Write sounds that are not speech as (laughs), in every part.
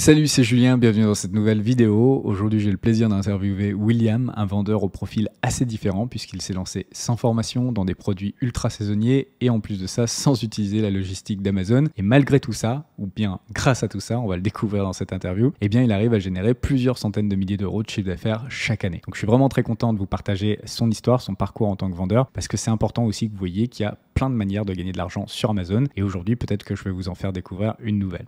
Salut, c'est Julien, bienvenue dans cette nouvelle vidéo. Aujourd'hui, j'ai le plaisir d'interviewer William, un vendeur au profil assez différent puisqu'il s'est lancé sans formation dans des produits ultra saisonniers et en plus de ça, sans utiliser la logistique d'Amazon. Et malgré tout ça, ou bien grâce à tout ça, on va le découvrir dans cette interview, eh bien, il arrive à générer plusieurs centaines de milliers d'euros de chiffre d'affaires chaque année. Donc, je suis vraiment très content de vous partager son histoire, son parcours en tant que vendeur parce que c'est important aussi que vous voyez qu'il y a de manières de gagner de l'argent sur Amazon et aujourd'hui, peut-être que je vais vous en faire découvrir une nouvelle.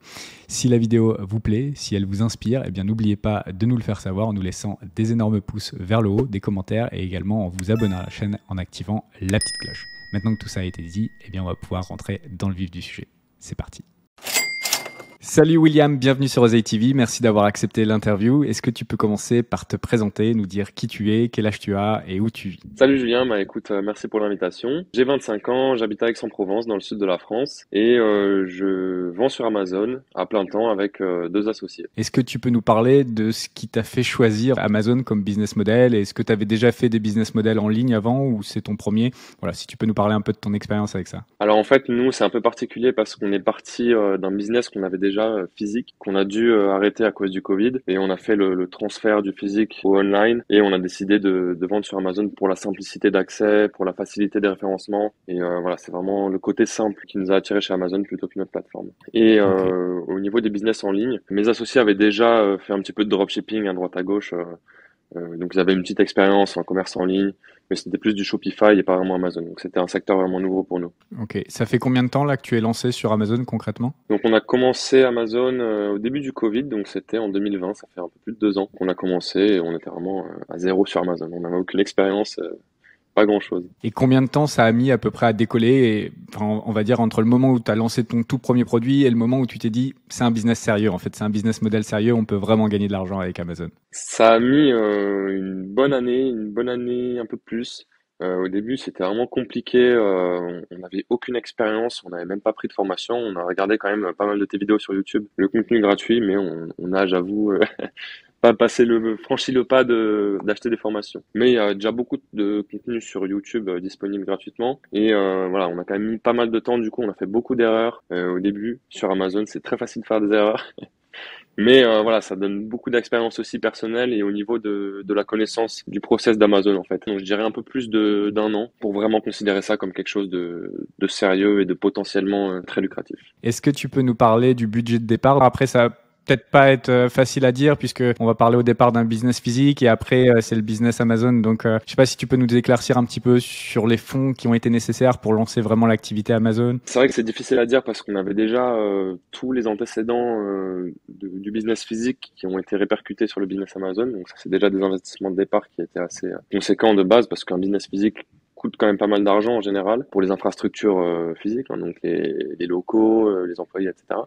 Si la vidéo vous plaît, si elle vous inspire, eh bien n'oubliez pas de nous le faire savoir en nous laissant des énormes pouces vers le haut, des commentaires et également en vous abonnant à la chaîne en activant la petite cloche. Maintenant que tout ça a été dit, eh bien on va pouvoir rentrer dans le vif du sujet. C'est parti. Salut William, bienvenue sur Oseille TV. Merci d'avoir accepté l'interview. Est-ce que tu peux commencer par te présenter, nous dire qui tu es, quel âge tu as et où tu vis? Salut Julien, bah écoute, euh, merci pour l'invitation. J'ai 25 ans, j'habite à Aix-en-Provence, dans le sud de la France, et euh, je vends sur Amazon à plein temps avec euh, deux associés. Est-ce que tu peux nous parler de ce qui t'a fait choisir Amazon comme business model? Est-ce que tu avais déjà fait des business models en ligne avant ou c'est ton premier? Voilà, si tu peux nous parler un peu de ton expérience avec ça. Alors en fait, nous, c'est un peu particulier parce qu'on est parti d'un business qu'on avait déjà euh, physique qu'on a dû euh, arrêter à cause du Covid. Et on a fait le, transfert du physique au online. Et on a décidé de, vendre sur Amazon pour la simplicité d'accès, pour la facilité des référencements. Et euh, voilà c'est vraiment le côté simple qui nous a attiré chez Amazon plutôt qu'une autre plateforme. Et au niveau des business en ligne, mes associés avaient déjà fait un petit peu de dropshipping à droite à gauche euh, donc ils avaient une petite expérience en commerce en ligne, mais c'était plus du Shopify et pas vraiment Amazon. Donc c'était un secteur vraiment nouveau pour nous. Ok, ça fait combien de temps là que tu es lancé sur Amazon concrètement? Donc on a commencé Amazon euh, au début du Covid, donc c'était en 2020, ça fait un peu plus de deux ans qu'on a commencé et on était vraiment euh, à zéro sur Amazon. On n'avait aucune expérience pas grand chose. Et combien de temps ça a mis à peu près à décoller enfin, On va dire entre le moment où tu as lancé ton tout premier produit et le moment où tu t'es dit c'est un business sérieux, en fait, c'est un business model sérieux, on peut vraiment gagner de l'argent avec Amazon. Ça a mis euh, une bonne année, une bonne année, un peu plus. Euh, au début, c'était vraiment compliqué. Euh, on n'avait aucune expérience, on n'avait même pas pris de formation. On a regardé quand même pas mal de tes vidéos sur YouTube, le contenu gratuit, mais on, on a, j'avoue, pas passer le franchi le pas de d'acheter des formations. Mais il y a déjà beaucoup de contenu sur YouTube euh, disponible gratuitement et euh, voilà, on a quand même mis pas mal de temps du coup, on a fait beaucoup d'erreurs euh, au début sur Amazon, c'est très facile de faire des erreurs. (laughs) Mais voilà, ça donne beaucoup d'expérience aussi personnelle et au niveau de, de la connaissance du process d'Amazon en fait. Donc je dirais un peu plus d'un an pour vraiment considérer ça comme quelque chose de, de sérieux et de potentiellement très lucratif. Est-ce que tu peux nous parler du budget de départ? Après, ça peut-être pas être euh, facile à dire puisque on va parler au départ d'un business physique et après euh, c'est le business Amazon. Donc euh, je sais pas si tu peux nous éclaircir un petit peu sur les fonds qui ont été nécessaires pour lancer vraiment l'activité Amazon. C'est vrai que c'est difficile à dire parce qu'on avait déjà tous les antécédents du business physique qui ont été répercutés sur le business Amazon. Donc ça c'est déjà des investissements de départ qui étaient assez conséquents de base parce qu'un business physique coûte quand même pas mal d'argent en général pour les infrastructures physiques, hein, donc les, les locaux, les employés, etc.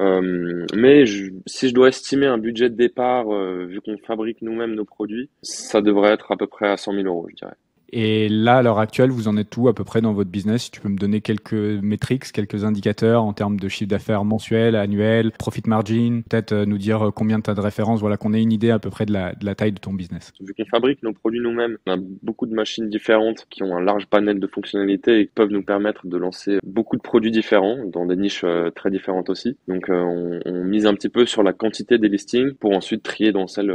Euh, mais si je dois estimer un budget de départ, euh, vu qu'on fabrique nous-mêmes nos produits, ça devrait être à peu près à 100 000 euros, je dirais. Et là, à l'heure actuelle, vous en êtes où à peu près dans votre business? Si tu peux me donner quelques métriques, quelques indicateurs en termes de chiffre d'affaires mensuel, annuel, profit margin, peut-être euh, nous dire euh, combien tu as de références, voilà, qu'on ait une idée à peu près de la, taille de ton business. Vu qu'on fabrique nos produits nous-mêmes, on a beaucoup de machines différentes qui ont un large panel de fonctionnalités et qui peuvent nous permettre de lancer beaucoup de produits différents dans des niches euh, très différentes aussi. Donc on, on, mise un petit peu sur la quantité des listings pour ensuite trier dans celles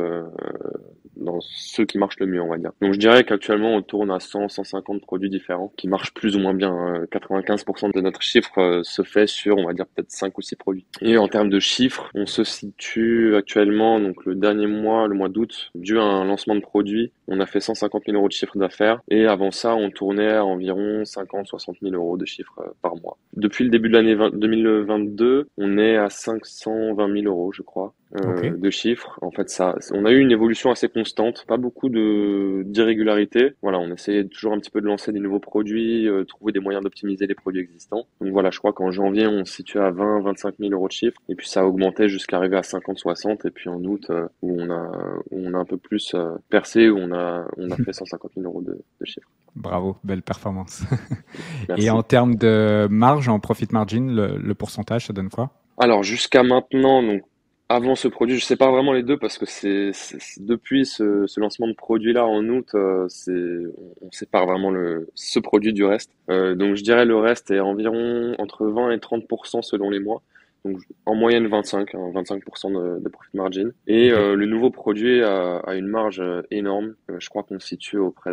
dans ceux qui marchent le mieux, on va dire. Donc je dirais qu'actuellement on tourne à 100, 150 produits différents qui marchent plus ou moins bien. 95% hein. de notre chiffre euh, se fait sur, on va dire peut-être 5 ou 6 produits. Et en termes de chiffres, on se situe actuellement, donc le dernier mois, le mois d'août, dû à un lancement de produit, on a fait 150 000 euros de chiffre d'affaires. Et avant ça, on tournait à environ 50, 60 000 euros de chiffre euh, par mois. Depuis le début de l'année 2022, on est à 520 000 euros, je crois. Euh, de chiffres. En fait, ça, on a eu une évolution assez constante, pas beaucoup de d'irrégularité. Voilà, on essayait toujours un petit peu de lancer des nouveaux produits, euh, trouver des moyens d'optimiser les produits existants. Donc voilà, je crois qu'en janvier, on se situait à 20, 25 000 euros de chiffre, et puis ça a augmenté jusqu'à arriver à 50, 60, et puis en août, euh, où on a, où on a un peu plus percé, où on a, on a fait (laughs) 150 000 euros de, de chiffre. Bravo, belle performance. (laughs) et en termes de marge, en profit margin, le, le pourcentage, ça donne quoi? Alors jusqu'à maintenant, donc avant ce produit, je sépare vraiment les deux parce que c'est depuis ce, ce, lancement de produit-là en août, euh, on, on, sépare vraiment le, ce produit du reste. Euh, donc je dirais le reste est environ entre 20 et 30% selon les mois donc en moyenne 25, 25% hein, de, profit margin. Et le nouveau produit a, une marge énorme. je crois qu'on se situe auprès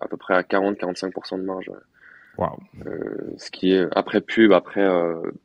à peu près à 40-45% de marge. Wow. ce qui est après pub, après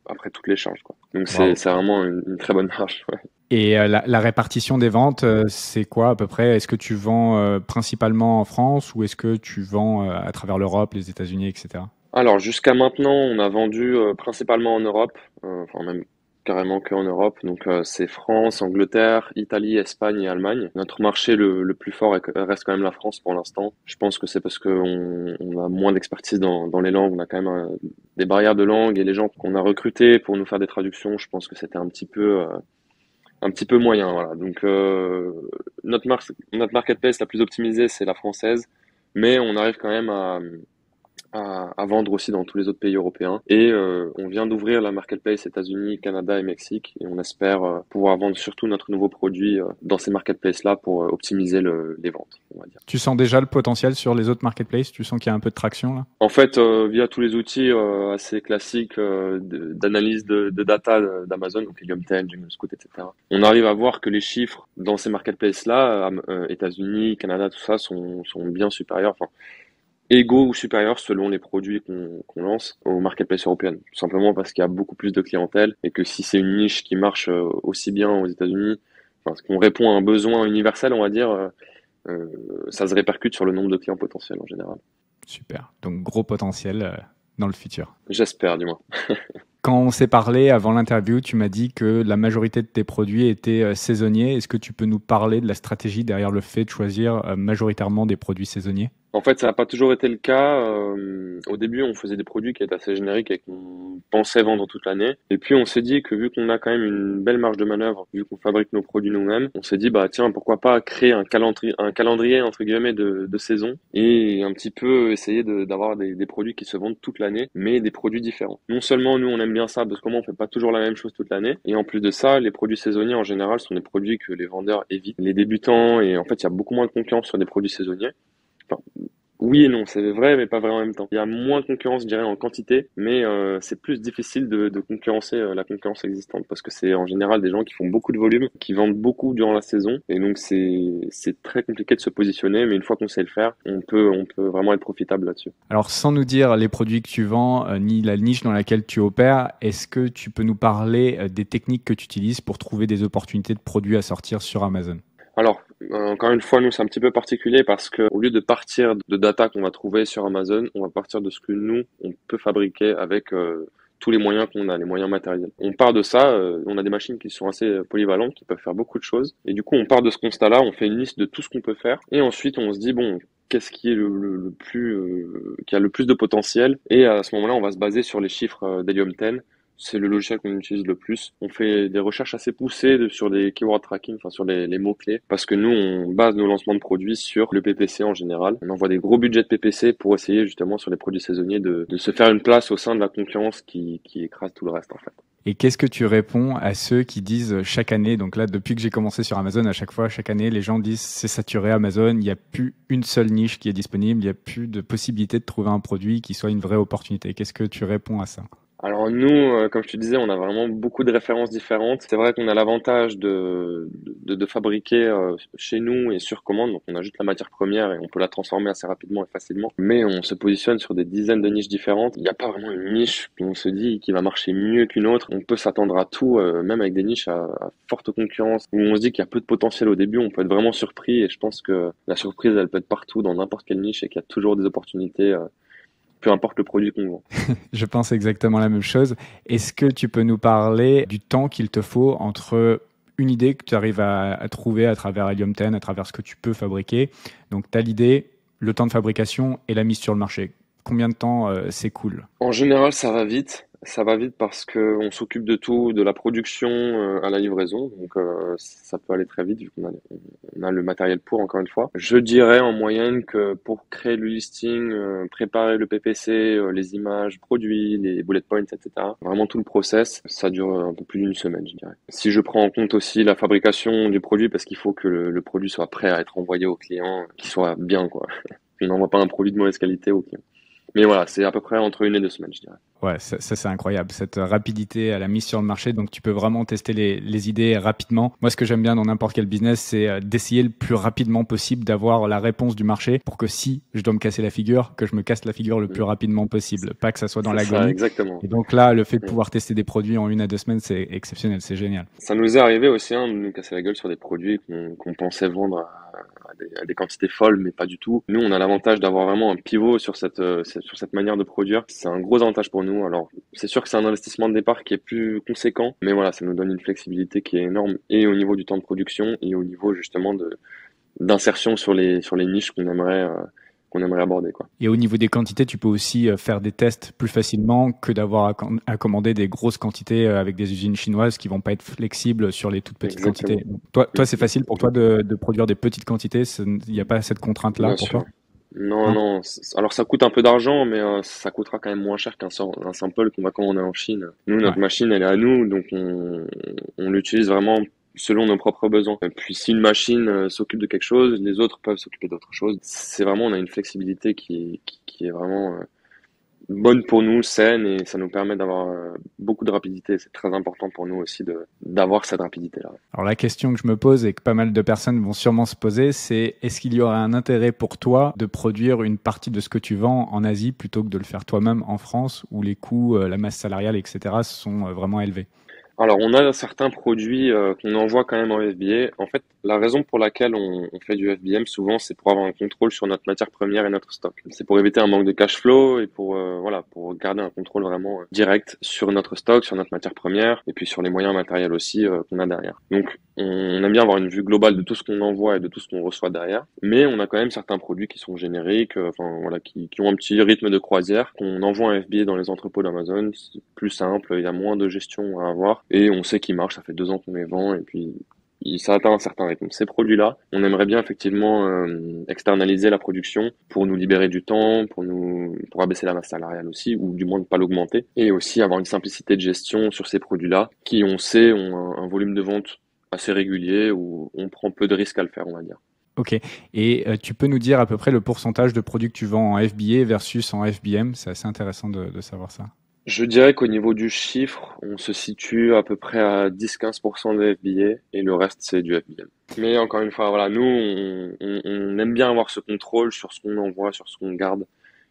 après toutes les charges. Quoi. Donc c'est vraiment une, très bonne marge. Et euh, la, répartition des ventes, euh, c'est quoi à peu près? Est-ce que tu vends euh, principalement en France ou est-ce que tu vends à travers l'Europe, les États-Unis, etc. Alors jusqu'à maintenant, on a vendu principalement en Europe, enfin même carrément qu'en Europe. Donc c'est France, Angleterre, Italie, Espagne et Allemagne. Notre marché le, plus fort reste quand même la France pour l'instant. Je pense que c'est parce qu'on on a moins d'expertise dans, les langues. On a quand même des barrières de langue et les gens qu'on a recrutés pour nous faire des traductions, je pense que c'était un petit peu peu moyen. Donc euh, notre, notre marketplace la plus optimisée, c'est la française, mais on arrive quand même à, à, vendre aussi dans tous les autres pays européens. Et euh, on vient d'ouvrir la marketplace États-Unis, Canada et Mexique. Et on espère euh, pouvoir vendre surtout notre nouveau produit euh, dans ces marketplaces-là pour optimiser les ventes. On va dire. Tu sens déjà le potentiel sur les autres marketplaces? Tu sens qu'il y a un peu de traction là? En fait, via tous les outils assez classiques d'analyse de, de, data d'Amazon, donc Helium 10, Jingle Scout, etc. On arrive à voir que les chiffres dans ces marketplaces-là, États-Unis, Canada, tout ça, sont, sont bien supérieurs. Enfin, égaux ou supérieurs selon les produits qu'on lance aux marketplaces européennes. Tout simplement parce qu'il y a beaucoup plus de clientèle et que si c'est une niche qui marche euh, aussi bien aux États-Unis, enfin, qu'on répond à un besoin universel, on va dire, euh, euh, ça se répercute sur le nombre de clients potentiels en général. Super. Donc gros potentiel dans le futur. J'espère, du moins. (laughs) Quand on s'est parlé avant l'interview, tu m'as dit que la majorité de tes produits étaient saisonniers. Est-ce que tu peux nous parler de la stratégie derrière le fait de choisir majoritairement des produits saisonniers? En fait, ça n'a pas toujours été le cas. Euh, au début, on faisait des produits qui étaient assez génériques et qu'on pensait vendre toute l'année. Et puis, on s'est dit que vu qu'on a quand même une belle marge de manœuvre, vu qu'on fabrique nos produits nous-mêmes, on s'est dit, bah tiens, pourquoi pas créer un calendrier, un calendrier entre guillemets de, de saison et un petit peu essayer d'avoir des, des, produits qui se vendent toute l'année, mais des produits différents. Non seulement nous, on aime bien ça parce que on fait pas toujours la même chose toute l'année, et en plus de ça, les produits saisonniers en général sont des produits que les vendeurs évitent, les débutants, et en fait, il y a beaucoup moins de concurrence sur des produits saisonniers. Oui et non, c'est vrai, mais pas vrai en même temps. Il y a moins de concurrence, je dirais, en quantité, mais euh, c'est plus difficile de, de concurrencer euh, la concurrence existante parce que c'est en général des gens qui font beaucoup de volume, qui vendent beaucoup durant la saison, et donc c'est c'est très compliqué de se positionner, mais une fois qu'on sait le faire, on peut on peut vraiment être profitable là-dessus. Alors, sans nous dire les produits que tu vends euh, ni la niche dans laquelle tu opères, est-ce que tu peux nous parler des techniques que tu utilises pour trouver des opportunités de produits à sortir sur Amazon? Alors, encore une fois, nous, c'est un petit peu particulier parce que au lieu de partir de data qu'on va trouver sur Amazon, on va partir de ce que nous, on peut fabriquer avec euh, tous les moyens qu'on a, les moyens matériels. On part de ça, euh, on a des machines qui sont assez polyvalentes, qui peuvent faire beaucoup de choses. Et du coup, on part de ce constat-là, on fait une liste de tout ce qu'on peut faire. Et ensuite, on se dit, bon, qu'est-ce qui est le, plus, euh, qui a le plus de potentiel? Et à ce moment-là, on va se baser sur les chiffres d'Helium 10 c'est le logiciel qu'on utilise le plus. On fait des recherches assez poussées sur des keyword tracking, enfin sur les, mots-clés, parce que nous, on base nos lancements de produits sur le PPC en général. On envoie des gros budgets de PPC pour essayer justement sur les produits saisonniers de, se faire une place au sein de la concurrence qui, qui écrase tout le reste en fait. Et qu'est-ce que tu réponds à ceux qui disent chaque année, donc là depuis que j'ai commencé sur Amazon, à chaque fois, chaque année, les gens disent c'est saturé Amazon, il n'y a plus une seule niche qui est disponible, il n'y a plus de possibilité de trouver un produit qui soit une vraie opportunité. Qu'est-ce que tu réponds à ça? Alors nous, euh, comme je te disais, on a vraiment beaucoup de références différentes. C'est vrai qu'on a l'avantage de, de, de, fabriquer euh, chez nous et sur commande, donc on a juste la matière première et on peut la transformer assez rapidement et facilement. Mais on se positionne sur des dizaines de niches différentes. Il n'y a pas vraiment une niche qu'on se dit qui va marcher mieux qu'une autre. On peut s'attendre à tout, euh, même avec des niches à, à, forte concurrence, où on se dit qu'il y a peu de potentiel au début, on peut être vraiment surpris et je pense que la surprise, elle peut être partout dans n'importe quelle niche et qu'il y a toujours des opportunités peu importe le produit qu'on vend. (laughs) je pense exactement la même chose. Est-ce que tu peux nous parler du temps qu'il te faut entre une idée que tu arrives à, trouver à travers Helium 10, à travers ce que tu peux fabriquer? Donc, tu as l'idée, le temps de fabrication et la mise sur le marché. Combien de temps euh, c'est cool En général, ça va vite. Ça va vite parce qu'on s'occupe de tout, de la production euh, à la livraison. Donc euh, ça peut aller très vite vu qu'on a, on a le matériel pour, encore une fois. Je dirais en moyenne que pour créer le listing, euh, préparer le PPC, les images, produits, les bullet points, etc. Vraiment tout le process, ça dure un peu plus d'une semaine, je dirais. Si je prends en compte aussi la fabrication du produit, parce qu'il faut que le, le, produit soit prêt à être envoyé au client, qu'il soit bien, quoi. (laughs) On n'envoie pas un produit de mauvaise qualité au client. Mais voilà, c'est à peu près entre une et deux semaines, je dirais. Ouais, ça, c'est incroyable, cette rapidité à la mise sur le marché. Donc tu peux vraiment tester les, les idées rapidement. Moi, ce que j'aime bien dans n'importe quel business, c'est euh, d'essayer le plus rapidement possible d'avoir la réponse du marché pour que si je dois me casser la figure, que je me casse la figure le plus mm. rapidement possible, pas que ça soit dans la l'agonie. Exactement. Et donc là, le fait de mm. pouvoir tester des produits en une à deux semaines, c'est exceptionnel, c'est génial. Ça nous est arrivé aussi hein, de nous casser la gueule sur des produits qu'on pensait vendre à à des, quantités folles, mais pas du tout. Nous, on a l'avantage d'avoir vraiment un pivot sur cette, euh, sur cette manière de produire. C'est un gros avantage pour nous. Alors, c'est sûr que c'est un investissement de départ qui est plus conséquent, mais voilà, ça nous donne une flexibilité qui est énorme et au niveau du temps de production et au niveau justement d'insertion sur les sur les niches qu'on aimerait euh, qu'on aimerait aborder. Quoi. Et au niveau des quantités, tu peux aussi euh, faire des tests plus facilement que d'avoir à, commander des grosses quantités euh, avec des usines chinoises qui vont pas être flexibles sur les toutes petites quantités. Toi, toi c'est facile pour toi de, de, produire des petites quantités Il n'y a pas cette contrainte-là pour toi? Non, hein non. Alors ça coûte un peu d'argent, mais euh, ça coûtera quand même moins cher qu'un un sample qu'on va commander en Chine. Nous, notre machine, elle est à nous, donc on, on l'utilise vraiment selon nos propres besoins. Puis si une machine euh, s'occupe de quelque chose, les autres peuvent s'occuper d'autre chose. C'est vraiment, on a une flexibilité qui, qui, est vraiment euh, bonne pour nous, saine, et ça nous permet d'avoir euh, beaucoup de rapidité. C'est très important pour nous aussi d'avoir cette rapidité-là. Alors la question que je me pose et que pas mal de personnes vont sûrement se poser, c'est est-ce qu'il y aurait un intérêt pour toi de produire une partie de ce que tu vends en Asie plutôt que de le faire toi-même en France, où les coûts, la masse salariale, etc. sont vraiment élevés? Alors, on a certains produits euh, qu'on envoie quand même en FBA. En fait, la raison pour laquelle on, on fait du FBM souvent, c'est pour avoir un contrôle sur notre matière première et notre stock. C'est pour éviter un manque de cash flow et pour euh, voilà, pour garder un contrôle vraiment euh, direct sur notre stock, sur notre matière première et puis sur les moyens matériels aussi qu'on a derrière. Donc, on aime bien avoir une vue globale de tout ce qu'on envoie et de tout ce qu'on reçoit derrière, mais on a quand même certains produits qui sont génériques, enfin voilà, qui, qui, ont un petit rythme de croisière qu'on envoie en FBA dans les entrepôts d'Amazon. C'est plus simple, il y a moins de gestion à avoir et on sait qu'ils marchent. Ça fait deux ans qu'on les vend et puis ça atteint un certain rythme. Ces produits-là, on aimerait bien effectivement euh, externaliser la production pour nous libérer du temps, pour nous pour abaisser la masse salariale aussi, ou du moins ne pas l'augmenter, et aussi avoir une simplicité de gestion sur ces produits-là, qui on sait ont un, volume de vente assez régulier, où on prend peu de risques à le faire, on va dire. Ok. Et euh, tu peux nous dire à peu près le pourcentage de produits que tu vends en FBA versus en FBM C'est assez intéressant de savoir ça. Je dirais qu'au niveau du chiffre, on se situe à peu près à 10-15% de FBA et le reste c'est du FBM. Mais encore une fois, voilà, nous on, on, aime bien avoir ce contrôle sur ce qu'on envoie, sur ce qu'on garde.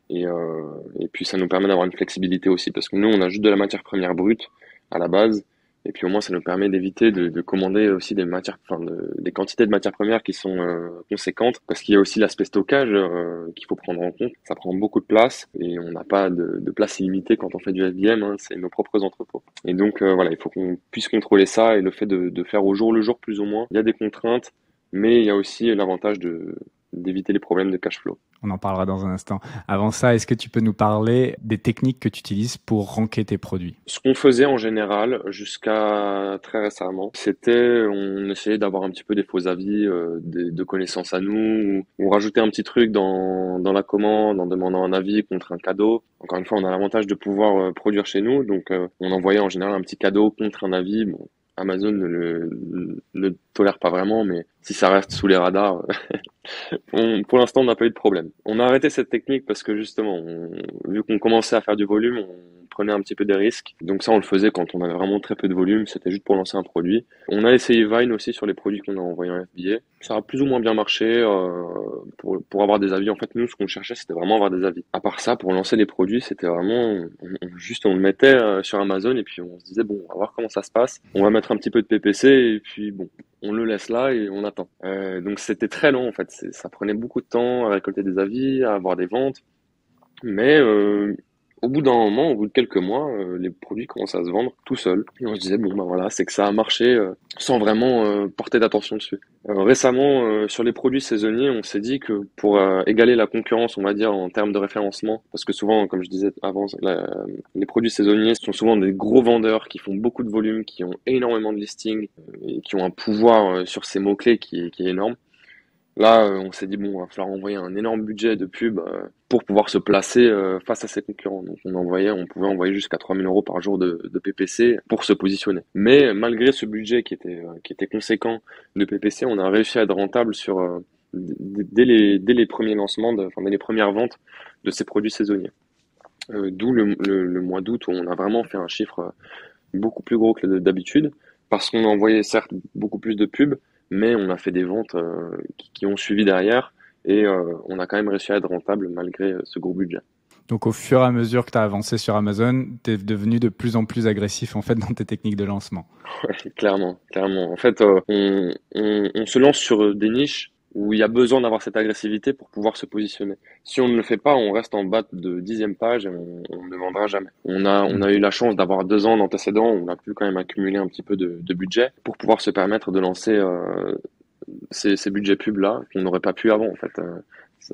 Et, euh, et puis ça nous permet d'avoir une flexibilité aussi parce que nous on a juste de la matière première brute à la base et puis au moins, ça nous permet d'éviter de, de, commander aussi des matières, enfin de, des quantités de matières premières qui sont euh, conséquentes, parce qu'il y a aussi l'aspect stockage euh, qu'il faut prendre en compte. Ça prend beaucoup de place et on n'a pas de, de, place illimitée quand on fait du FBM. Hein, c'est nos propres entrepôts. Et donc euh, voilà, il faut qu'on puisse contrôler ça et le fait de, de faire au jour le jour plus ou moins. Il y a des contraintes, mais il y a aussi l'avantage de d'éviter les problèmes de cash flow. On en parlera dans un instant. Avant ça, est-ce que tu peux nous parler des techniques que tu utilises pour ranker tes produits? Ce qu'on faisait en général jusqu'à très récemment, c'était on essayait d'avoir un petit peu des faux avis, euh, de connaissances à nous, ou, ou, rajouter un petit truc dans, dans la commande en demandant un avis contre un cadeau. Encore une fois, on a l'avantage de pouvoir euh, produire chez nous, donc euh, on envoyait en général un petit cadeau contre un avis. Bon, Amazon ne le, ne tolère pas vraiment, mais si ça reste sous les radars, (laughs) pour l'instant, on n'a pas eu de problème. On a arrêté cette technique parce que justement, vu qu'on commençait à faire du volume, on prenait un petit peu des risques. Donc ça, on le faisait quand on avait vraiment très peu de volume. C'était juste pour lancer un produit. On a essayé Vine aussi sur les produits qu'on a envoyés en FBA. Ça a plus ou moins bien marché euh, pour, avoir des avis. En fait, nous, ce qu'on cherchait, c'était vraiment avoir des avis. À part ça, pour lancer des produits, c'était vraiment juste on le mettait euh, sur Amazon et puis on se disait bon, on va voir comment ça se passe. On va mettre un petit peu de PPC et puis bon, on le laisse là et on attend. Euh, donc c'était très long en fait. Ça prenait beaucoup de temps à récolter des avis, à avoir des ventes. Mais euh, au bout d'un moment, au bout de quelques mois, euh, les produits commencent à se vendre tout seuls. Et on se disait, bon, ben voilà, c'est que ça a marché euh, sans vraiment euh, porter d'attention dessus. récemment, sur les produits saisonniers, on s'est dit que pour égaler la concurrence, on va dire, en termes de référencement, parce que souvent, comme je disais avant, les produits saisonniers sont souvent des gros vendeurs qui font beaucoup de volume, qui ont énormément de listings et qui ont un pouvoir sur ces mots-clés qui, qui est énorme. Là, euh, on s'est dit, bon, il va falloir envoyer un énorme budget de pub euh, pour pouvoir se placer euh, face à ses concurrents. Donc, on envoyait, on pouvait envoyer jusqu'à 3000 euros par jour de, PPC pour se positionner. Mais malgré ce budget qui était, qui était conséquent de PPC, on a réussi à être rentable sur, dès, les, dès les premiers lancements, enfin, dès les premières ventes de ces produits saisonniers. D'où le, le, mois d'août où on a vraiment fait un chiffre beaucoup plus gros que d'habitude parce qu'on a envoyé certes beaucoup plus de pubs, mais on a fait des ventes qui, ont suivi derrière et on a quand même réussi à être rentable malgré ce gros budget. Donc au fur et à mesure que tu as avancé sur Amazon, tu es devenu de plus en plus agressif en fait dans tes techniques de lancement. (laughs) clairement, clairement. En fait, euh, on, on, se lance sur des niches où il y a besoin d'avoir cette agressivité pour pouvoir se positionner. Si on ne le fait pas, on reste en bas de dixième page et on, ne vendra jamais. On a, on a eu la chance d'avoir deux ans d'antécédents, on a pu quand même accumuler un petit peu de, de budget pour pouvoir se permettre de lancer euh, ces, ces budgets pubs là qu'on n'aurait pas pu avant en fait. Euh,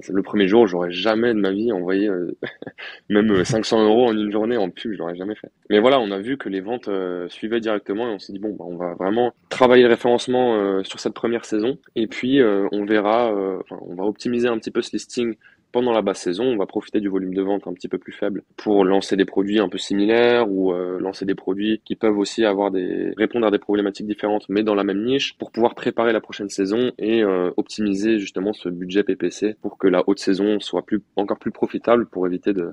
le premier jour, j'aurais jamais de ma vie envoyé euh, (laughs) même 500 euh, euros en une journée en pub, je l'aurais jamais fait. Mais voilà, on a vu que les ventes euh, suivaient directement et on s'est dit bon, bah, on va vraiment travailler le référencement sur cette première saison et puis on verra, on va optimiser un petit peu ce listing pendant la basse saison, on va profiter du volume de vente un petit peu plus faible pour lancer des produits un peu similaires ou euh, lancer des produits qui peuvent aussi avoir des répondre à des problématiques différentes mais dans la même niche pour pouvoir préparer la prochaine saison et euh, optimiser justement ce budget PPC pour que la haute saison soit plus encore plus profitable pour éviter que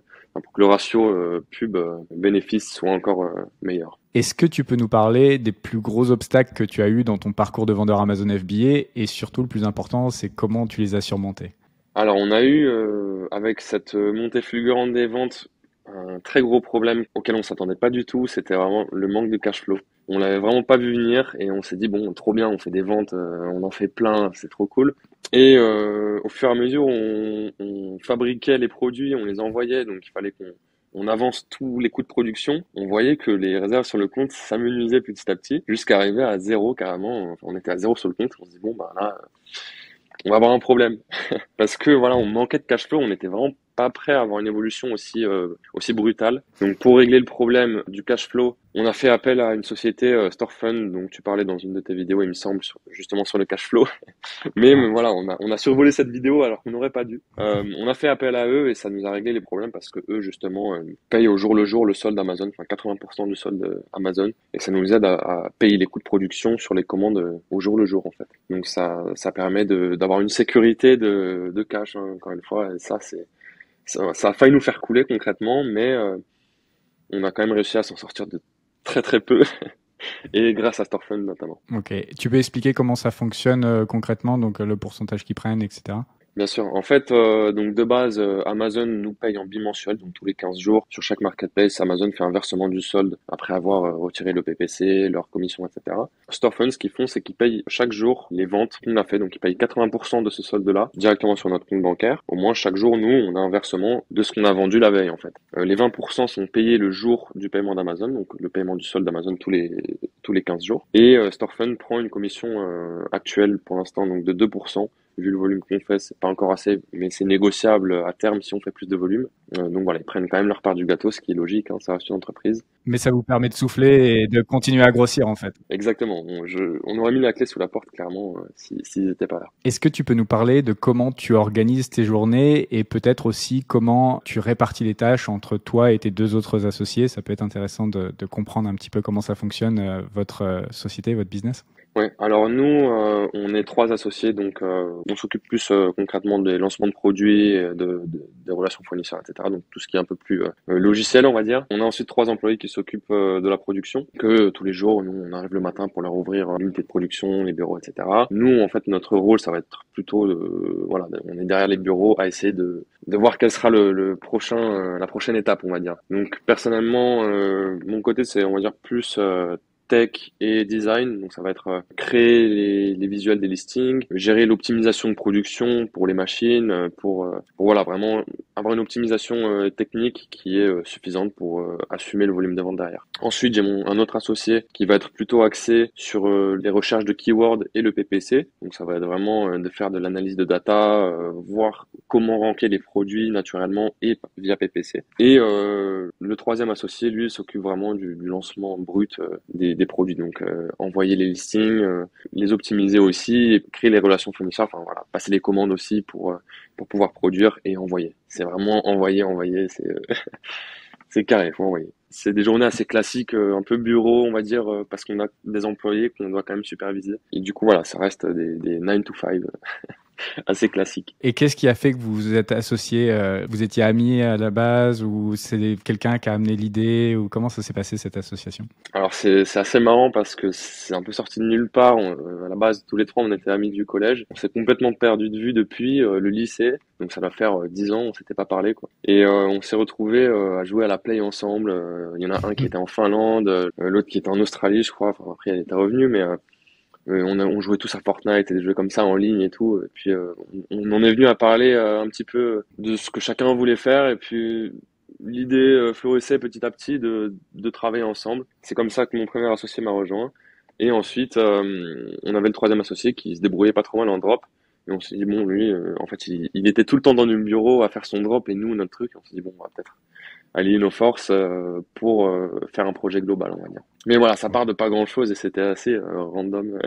le ratio euh, pub bénéfice soit encore meilleur. Est-ce que tu peux nous parler des plus gros obstacles que tu as eu dans ton parcours de vendeur Amazon FBA et surtout le plus important, c'est comment tu les as surmontés? Alors, on a eu, euh, avec cette montée fulgurante des ventes, un très gros problème auquel on s'attendait pas du tout. C'était vraiment le manque de cash flow. On l'avait vraiment pas vu venir et on s'est dit bon, trop bien, on fait des ventes, euh, on en fait plein, c'est trop cool. Et euh, au fur et à mesure, on, on, fabriquait les produits, on les envoyait, donc il fallait qu'on on avance tous les coûts de production. On voyait que les réserves sur le compte s'amenuisaient petit à petit, jusqu'à arriver à zéro carrément. Enfin, on était à zéro sur le compte. On se dit bon bah là on va avoir un problème. (laughs) Parce que voilà, on manquait de cash flow, on était vraiment pas prêt à avoir une évolution aussi euh, aussi brutale. Donc pour régler le problème du cash flow, on a fait appel à une société euh, Storefund, donc tu parlais dans une de tes vidéos, il me semble, justement sur le cash flow. (laughs) mais, voilà, on a on a survolé cette vidéo alors qu'on n'aurait pas dû. Euh, on a fait appel à eux et ça nous a réglé les problèmes parce que eux justement euh, payent au jour le jour le solde Amazon, enfin 80% du solde Amazon, et ça nous aide à, à, payer les coûts de production sur les commandes au jour le jour en fait. Donc ça ça permet d'avoir une sécurité de de cash hein, encore une fois, et ça c'est ça, a failli nous faire couler concrètement, mais euh, on a quand même réussi à s'en sortir de très très peu. (laughs) et grâce à Storefund notamment. Ok, tu peux expliquer comment ça fonctionne euh, concrètement, donc euh, le pourcentage qu'ils prennent, etc. Bien sûr. En fait, euh, donc de base, euh, Amazon nous paye en bimensuel, donc tous les 15 jours. Sur chaque marketplace, Amazon fait un versement du solde après avoir euh, retiré le PPC, leur commission, etc. Storefund, ce qu'ils font, c'est qu'ils payent chaque jour les ventes qu'on a fait. Donc ils payent 80% de ce solde-là directement sur notre compte bancaire. Au moins, chaque jour, nous, on a un versement de ce qu'on a vendu la veille, en fait. les 20% sont payés le jour du paiement d'Amazon, donc le paiement du solde d'Amazon tous les tous les 15 jours. Et Storefund prend une commission actuelle pour l'instant donc de 2% vu le volume qu'on fait, c'est pas encore assez, mais c'est négociable à terme si on fait plus de volume. Euh, donc voilà, ils prennent quand même leur part du gâteau, ce qui est logique, hein, ça reste une entreprise. Mais ça vous permet de souffler et de continuer à grossir en fait. Exactement, on, je, on aurait mis la clé sous la porte clairement euh, s'ils si, n'étaient pas là. Est-ce que tu peux nous parler de comment tu organises tes journées et peut-être aussi comment tu répartis les tâches entre toi et tes deux autres associés? Ça peut être intéressant de, de comprendre un petit peu comment ça fonctionne, euh, votre société, votre business. Ouais, alors nous, euh, on est trois associés, donc euh, on s'occupe plus euh, concrètement des lancements de produits, de, des relations fournisseurs, etc. Donc tout ce qui est un peu plus logiciel, on va dire. On a ensuite trois employés qui s'occupent de la production, que tous les jours, nous, on arrive le matin pour leur ouvrir l'unité de production, les bureaux, etc. Nous, en fait, notre rôle, ça va être plutôt, voilà, on est derrière les bureaux à essayer de, de voir quel sera le, le prochain, la prochaine étape, on va dire. Donc personnellement, mon côté, c'est, on va dire, plus et design. Donc ça va être euh, créer les, visuels des listings, gérer l'optimisation de production pour les machines, euh, pour, euh, pour, voilà vraiment avoir une optimisation technique qui est suffisante pour assumer le volume de vente derrière. Ensuite, j'ai un autre associé qui va être plutôt axé sur les recherches de keywords et le PPC. Donc ça va être vraiment de faire de l'analyse de data, voir comment ranker les produits naturellement et via PPC. Et le troisième associé, lui, s'occupe vraiment du, lancement brut des produits. Donc euh, envoyer les listings, euh, les optimiser aussi, créer les relations fournisseurs, enfin voilà, passer les commandes aussi pour euh, pour pouvoir produire et envoyer. C'est vraiment envoyer, envoyer, c'est (laughs) c'est carré, faut envoyer. C'est des journées assez classiques, un peu bureau, on va dire, parce qu'on a des employés qu'on doit quand même superviser. Et du coup, voilà, ça reste des, des 9 to 5. (laughs) (laughs) assez classique. Et qu'est-ce qui a fait que vous vous êtes associé euh, Vous étiez amis à la base ou c'est quelqu'un qui a amené l'idée ou comment ça s'est passé cette association? Alors c'est assez marrant parce que c'est un peu sorti de nulle part. à la base, tous les trois, on était amis du collège. On s'est complètement perdu de vue depuis le lycée. Donc ça va faire dix ans, on s'était pas parlé quoi. Et on s'est retrouvés à jouer à la play ensemble. Il y en a un qui était en Finlande, l'autre qui était en Australie, je crois. Enfin, après, elle était revenue, mais euh, on, a, on, jouait tous à Fortnite et des jeux comme ça en ligne et tout. Et puis euh, on, en est venu à parler euh, un petit peu de ce que chacun voulait faire et puis l'idée florissait petit à petit de, de travailler ensemble. C'est comme ça que mon premier associé m'a rejoint. Et ensuite, on avait le troisième associé qui se débrouillait pas trop mal en drop. Et on s'est dit, bon, lui, en fait, il, il, était tout le temps dans le bureau à faire son drop et nous, notre truc. On s'est dit, bon, on va peut-être allier nos forces euh, pour euh, faire un projet global, on va dire. Mais voilà, ça part de pas grand-chose et c'était assez euh, random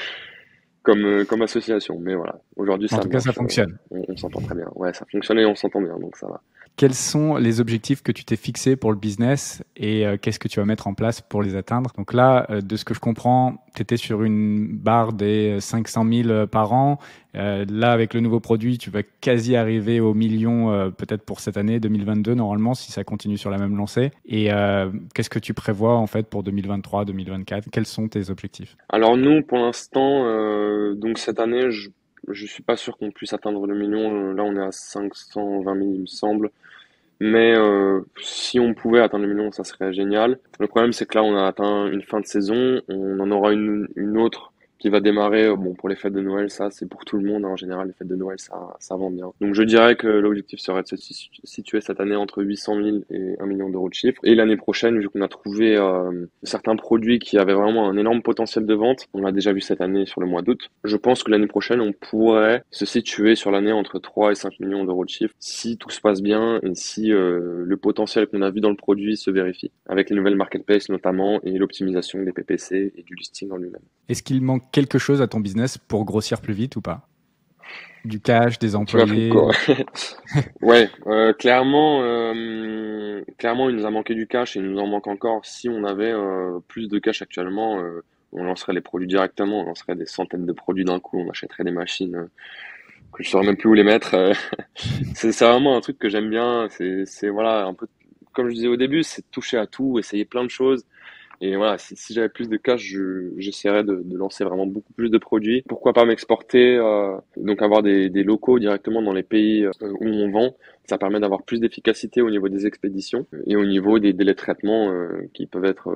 (laughs) comme, comme association. Mais voilà, aujourd'hui, ça En tout cas, ça fonctionne. On, on s'entend très bien. Ouais, ça fonctionne et on s'entend bien, donc ça va. Quels sont les objectifs que tu t'es fixés pour le business et euh, qu'est-ce que tu vas mettre en place pour les atteindre? Donc là, euh, de ce que je comprends, tu étais sur une barre des 500 000 par an. Euh, là, avec le nouveau produit, tu vas quasi arriver au million peut-être pour cette année 2022 normalement si ça continue sur la même lancée. Et qu'est-ce que tu prévois en fait pour 2023, 2024 Quels sont tes objectifs? Alors nous, pour l'instant, donc cette année, je je suis pas sûr qu'on puisse atteindre le million. Là, on est à 520 000, il me semble. Mais euh, si on pouvait atteindre le million, ça serait génial. Le problème, c'est que là, on a atteint une fin de saison. On en aura une autre qui va démarrer. Euh, bon, pour les fêtes de Noël, ça, c'est pour tout le monde. Hein. En général, les fêtes de Noël, ça, ça vend bien. Donc, je dirais que l'objectif serait de se situer cette année entre 800 000 et 1 million d'euros de chiffre. Et l'année prochaine, vu qu'on a trouvé euh, certains produits qui avaient vraiment un énorme potentiel de vente, on l'a déjà vu cette année sur le mois d'août, je pense que l'année prochaine, on pourrait se situer sur l'année entre 3 et 5 millions d'euros de chiffre si tout se passe bien et si euh, le potentiel qu'on a vu dans le produit se vérifie, avec les nouvelles marketplaces notamment et l'optimisation des PPC et du listing en lui-même. Est-ce qu'il manque quelque chose à ton business pour grossir plus vite ou pas? Du cash, des employés (laughs) Ouais, euh, clairement, euh, clairement, il nous a manqué du cash et il nous en manque encore. Si on avait euh, plus de cash actuellement, on lancerait les produits directement, on lancerait des centaines de produits d'un coup, on achèterait des machines que je saurais même plus où les mettre. (laughs) c'est vraiment un truc que j'aime bien. C'est voilà un peu comme je disais au début, c'est toucher à tout, essayer plein de choses. Et voilà, si, j'avais plus de cash, j'essaierais de, lancer vraiment beaucoup plus de produits. Pourquoi pas m'exporter, euh, donc avoir des, locaux directement dans les pays euh, où on vend. Ça permet d'avoir plus d'efficacité au niveau des expéditions et au niveau des délais de traitement euh, qui peuvent être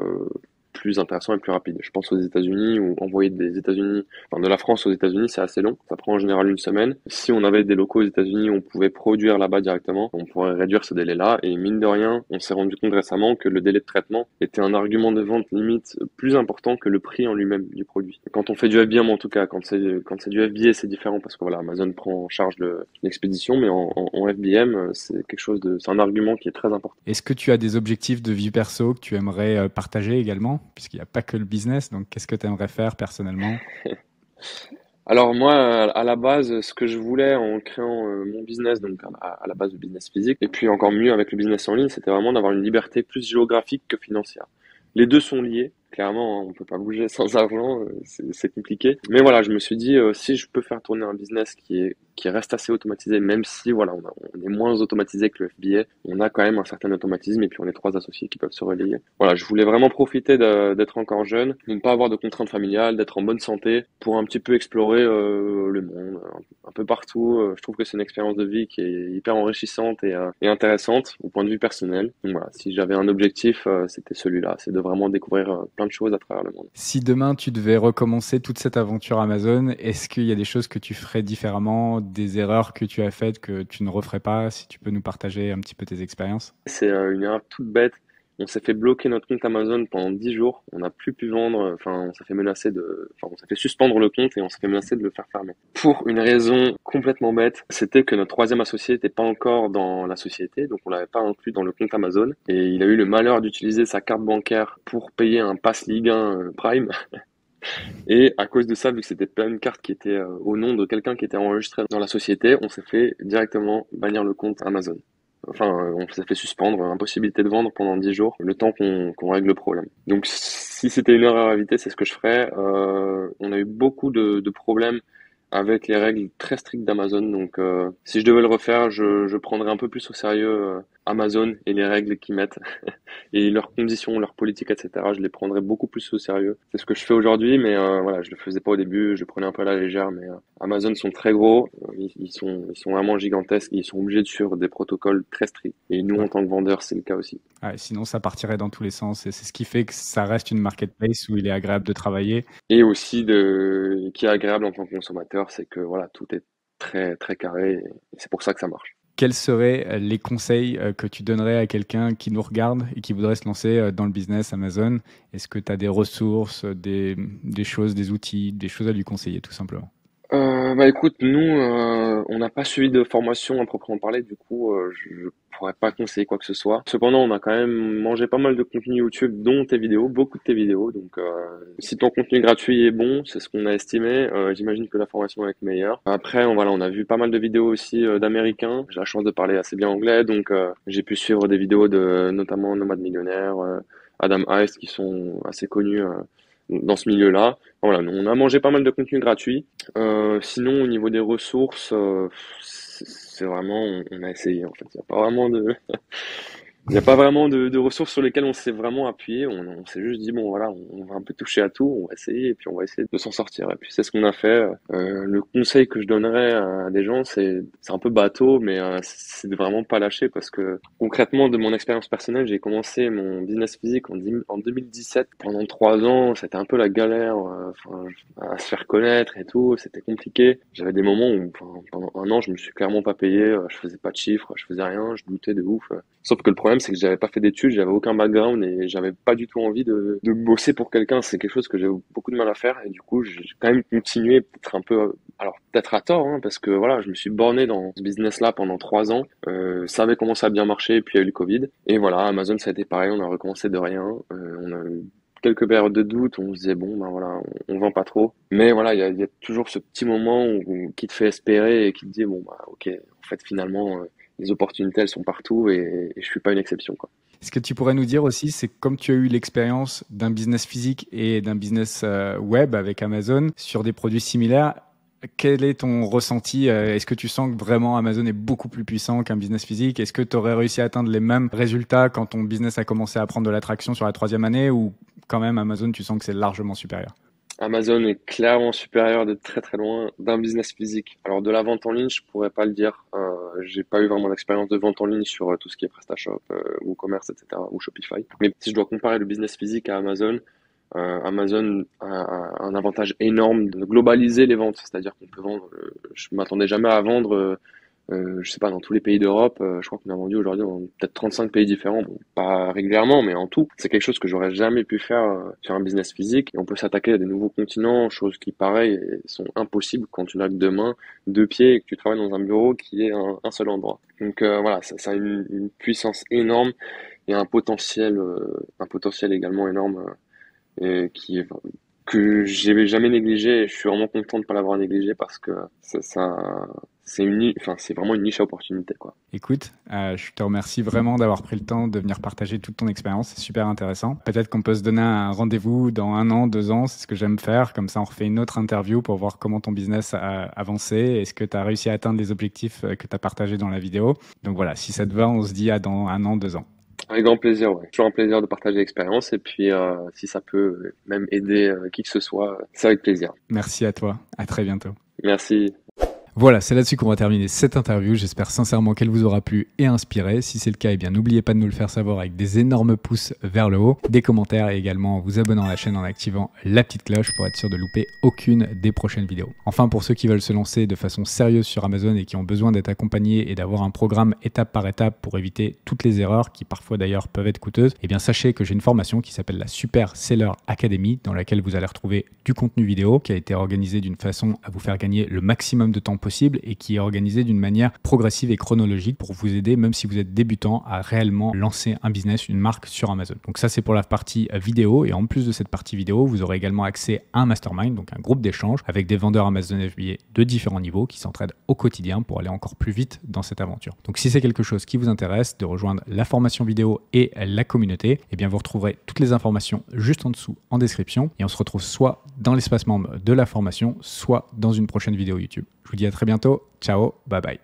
plus intéressant et plus rapide. Je pense aux États-Unis ou envoyer des États-Unis, enfin de la France aux États-Unis, c'est assez long. Ça prend en général une semaine. Si on avait des locaux aux États-Unis, on pouvait produire là-bas directement. On pourrait réduire ce délai-là. Et mine de rien, on s'est rendu compte récemment que le délai de traitement était un argument de vente limite plus important que le prix en lui-même du produit. Quand on fait du FBM, en tout cas, quand c'est quand c'est du FBA, c'est différent parce que voilà, Amazon prend en charge l'expédition, mais en, en, FBM, c'est quelque chose de, c'est un argument qui est très important. Est-ce que tu as des objectifs de vie perso que tu aimerais euh, partager également? Puisqu'il n'y a pas que le business. Donc, qu'est-ce que tu aimerais faire personnellement (laughs) Alors moi, à la base, ce que je voulais en créant euh, mon business, donc à, la base du business physique, et puis encore mieux avec le business en ligne, c'était vraiment d'avoir une liberté plus géographique que financière. Les deux sont liés, clairement, hein, on peut pas bouger (laughs) sans argent, euh, c'est compliqué. Mais voilà, je me suis dit, euh, si je peux faire tourner un business qui est qui reste assez automatisé, même si voilà, on, est moins automatisé que le FBA, on a quand même un certain automatisme et puis on est trois associés qui peuvent se relayer. Voilà, je voulais vraiment profiter d'être encore jeune, de ne pas avoir de contraintes familiales, d'être en bonne santé pour un petit peu explorer euh, le monde, un, peu partout. Euh, je trouve que c'est une expérience de vie qui est hyper enrichissante et, euh, et intéressante au point de vue personnel. Donc voilà, si j'avais un objectif, c'était celui-là, c'est de vraiment découvrir plein de choses à travers le monde. Si demain tu devais recommencer toute cette aventure Amazon, est-ce qu'il y a des choses que tu ferais différemment des erreurs que tu as faites que tu ne referais pas Si tu peux nous partager un petit peu tes expériences? C'est euh, une erreur toute bête. On s'est fait bloquer notre compte Amazon pendant 10 jours. On n'a plus pu vendre. Enfin, on s'est fait menacer de, enfin, on s'est fait suspendre le compte et on s'est fait menacer de le faire fermer. Pour une raison complètement bête, c'était que notre troisième associé n'était pas encore dans la société, donc on l'avait pas inclus dans le compte Amazon. Et il a eu le malheur d'utiliser sa carte bancaire pour payer un pass Ligue 1 euh, Prime. (laughs) Et à cause de ça, vu que c'était pas une carte qui était euh, au nom de quelqu'un qui était enregistré dans la société, on s'est fait directement bannir le compte Amazon. Enfin, euh, on s'est fait suspendre, impossibilité de vendre pendant 10 jours, le temps qu'on règle le problème. Donc si c'était une erreur à éviter, c'est ce que je ferais. Euh, on a eu beaucoup de, problèmes avec les règles très strictes d'Amazon. Donc, si je devais le refaire, je, prendrais un peu plus au sérieux Amazon et les règles qu'ils mettent (laughs) et leurs conditions, leurs politiques, etc. Je les prendrais beaucoup plus au sérieux. C'est ce que je fais aujourd'hui, mais euh, voilà, je le faisais pas au début. Je prenais un peu à la légère, mais Amazon sont très gros, ils, sont ils sont vraiment gigantesques, ils sont obligés de suivre des protocoles très stricts. Et nous, en tant que vendeurs, c'est le cas aussi. sinon, ça partirait dans tous les sens et c'est ce qui fait que ça reste une marketplace où il est agréable de travailler. Et aussi de qui est agréable en tant que consommateur, c'est que voilà, tout est très très carré et c'est pour ça que ça marche. Quels seraient euh, les conseils euh, que tu donnerais à quelqu'un qui nous regarde et qui voudrait se lancer euh, dans le business Amazon? Est-ce que tu as des ressources, des, des, choses, des outils, des choses à lui conseiller tout simplement? Euh, bah écoute, nous, euh, on n'a pas suivi de formation à proprement parler, du coup, euh, je pourrais pas conseiller quoi que ce soit. Cependant, on a quand même mangé pas mal de contenu YouTube, dont tes vidéos, beaucoup de tes vidéos. Donc, euh, si ton contenu gratuit est bon, c'est ce qu'on a estimé. Euh, j'imagine que la formation va être meilleure. Après, on, voilà, on a vu pas mal de vidéos aussi d'Américains. J'ai la chance de parler assez bien anglais, donc j'ai pu suivre des vidéos de notamment Nomad Millionnaire, Adam Ice, qui sont assez connus dans ce milieu-là. Voilà, on a mangé pas mal de contenu gratuit. Euh, sinon, au niveau des ressources, euh, c'est vraiment, on, a essayé en fait. Il n'y a pas vraiment de, il n'y a pas vraiment de, de, ressources sur lesquelles on s'est vraiment appuyé. On, s'est juste dit bon voilà, on, va un peu toucher à tout, on va essayer et puis on va essayer de s'en sortir. Et puis c'est ce qu'on a fait. Euh, le conseil que je donnerais à des gens, c'est un peu bateau, mais euh, c'est de vraiment pas lâcher parce que concrètement, de mon expérience personnelle, j'ai commencé mon business physique en, en 2017. Pendant trois ans, c'était un peu la galère, euh, à se faire connaître et tout. C'était compliqué. J'avais des moments où pendant un an, je me suis clairement pas payé. Euh, je faisais pas de chiffres, je faisais rien, je doutais de ouf. Sauf que le problème c'est que j'avais pas fait d'études, j'avais aucun background et j'avais pas du tout envie de, de bosser pour quelqu'un. C'est quelque chose que j'ai beaucoup de mal à faire et du coup j'ai quand même continué peut-être un peu, alors peut-être à tort, hein, parce que voilà, je me suis borné dans ce business-là pendant trois ans. Euh, ça avait commencé à bien marcher et puis il y a eu le Covid. Et voilà, Amazon ça a été pareil, on a recommencé de rien. Euh, on a eu quelques périodes de doute, on se disait bon ben voilà, on, vend pas trop. Mais voilà, il y a, a, toujours ce petit moment qui te fait espérer et qui te dit bon bah ok, en fait finalement euh, les opportunités, elles sont partout et, et je suis pas une exception. Quoi. Ce que tu pourrais nous dire aussi, c'est comme tu as eu l'expérience d'un business physique et d'un business euh, web avec Amazon sur des produits similaires, quel est ton ressenti euh, Est-ce que tu sens que vraiment Amazon est beaucoup plus puissant qu'un business physique? Est-ce que tu aurais réussi à atteindre les mêmes résultats quand ton business a commencé à prendre de l'attraction sur la troisième année ou quand même Amazon, tu sens que c'est largement supérieur? Amazon est clairement supérieur de très très loin d'un business physique. Alors de la vente en ligne, je pourrais pas le dire. Euh, j'ai pas eu vraiment d'expérience de vente en ligne sur euh, tout ce qui est PrestaShop, euh, ou commerce, etc. ou Shopify. Mais si je dois comparer le business physique à Amazon, euh, Amazon a, un avantage énorme de globaliser les ventes, c'est-à-dire qu'on peut vendre. Euh, je m'attendais jamais à vendre euh, je sais pas, dans tous les pays d'Europe, euh, je crois qu'on a vendu aujourd'hui dans peut-être 35 pays différents, bon, pas régulièrement, mais en tout. C'est quelque chose que j'aurais jamais pu faire euh, sur un business physique. On peut s'attaquer à des nouveaux continents, choses qui, pareil, sont impossibles quand tu n'as que deux mains, deux pieds et que tu travailles dans un bureau qui est un, seul endroit. Donc euh, voilà, ça, ça, a une, puissance énorme et un potentiel, un potentiel également énorme et qui est que j'ai jamais négligé et je suis vraiment content de pas l'avoir négligé parce que ça, ça c'est enfin, vraiment une niche à opportunité, quoi. Écoute, euh, je te remercie vraiment d'avoir pris le temps de venir partager toute ton expérience. C'est super intéressant. Peut-être qu'on peut se donner un rendez-vous dans un an, deux ans. C'est ce que j'aime faire. Comme ça, on refait une autre interview pour voir comment ton business a avancé. Est-ce que tu as réussi à atteindre les objectifs euh, que tu as partagés dans la vidéo? Donc voilà, si ça te va, on se dit à dans un an, deux ans. Avec grand plaisir, ouais. Toujours un plaisir de partager l'expérience et puis euh, si ça peut même aider euh, qui que ce soit, c'est avec plaisir. Merci à toi. À très bientôt. Merci. Voilà, c'est là-dessus qu'on va terminer cette interview. J'espère sincèrement qu'elle vous aura plu et inspiré. Si c'est le cas, eh bien n'oubliez pas de nous le faire savoir avec des énormes pouces vers le haut, des commentaires et également en vous abonnant à la chaîne en activant la petite cloche pour être sûr de louper aucune des prochaines vidéos. Enfin, pour ceux qui veulent se lancer de façon sérieuse sur Amazon et qui ont besoin d'être accompagnés et d'avoir un programme étape par étape pour éviter toutes les erreurs qui parfois d'ailleurs peuvent être coûteuses, eh bien sachez que j'ai une formation qui s'appelle la Super Seller Academy dans laquelle vous allez retrouver du contenu vidéo qui a été organisé d'une façon à vous faire gagner le maximum de temps possible et qui est organisé d'une manière progressive et chronologique pour vous aider, même si vous êtes débutant, à réellement lancer un business, une marque sur Amazon. Donc ça, c'est pour la partie vidéo. Et en plus de cette partie vidéo, vous aurez également accès à un mastermind, donc un groupe d'échange avec des vendeurs Amazon FBA de différents niveaux qui s'entraident au quotidien pour aller encore plus vite dans cette aventure. Donc si c'est quelque chose qui vous intéresse de rejoindre la formation vidéo et la communauté, eh bien vous retrouverez toutes les informations juste en dessous en description et on se retrouve soit dans l'espace membre de la formation, soit dans une prochaine vidéo YouTube. Je vous dis à très bientôt. Ciao, bye bye.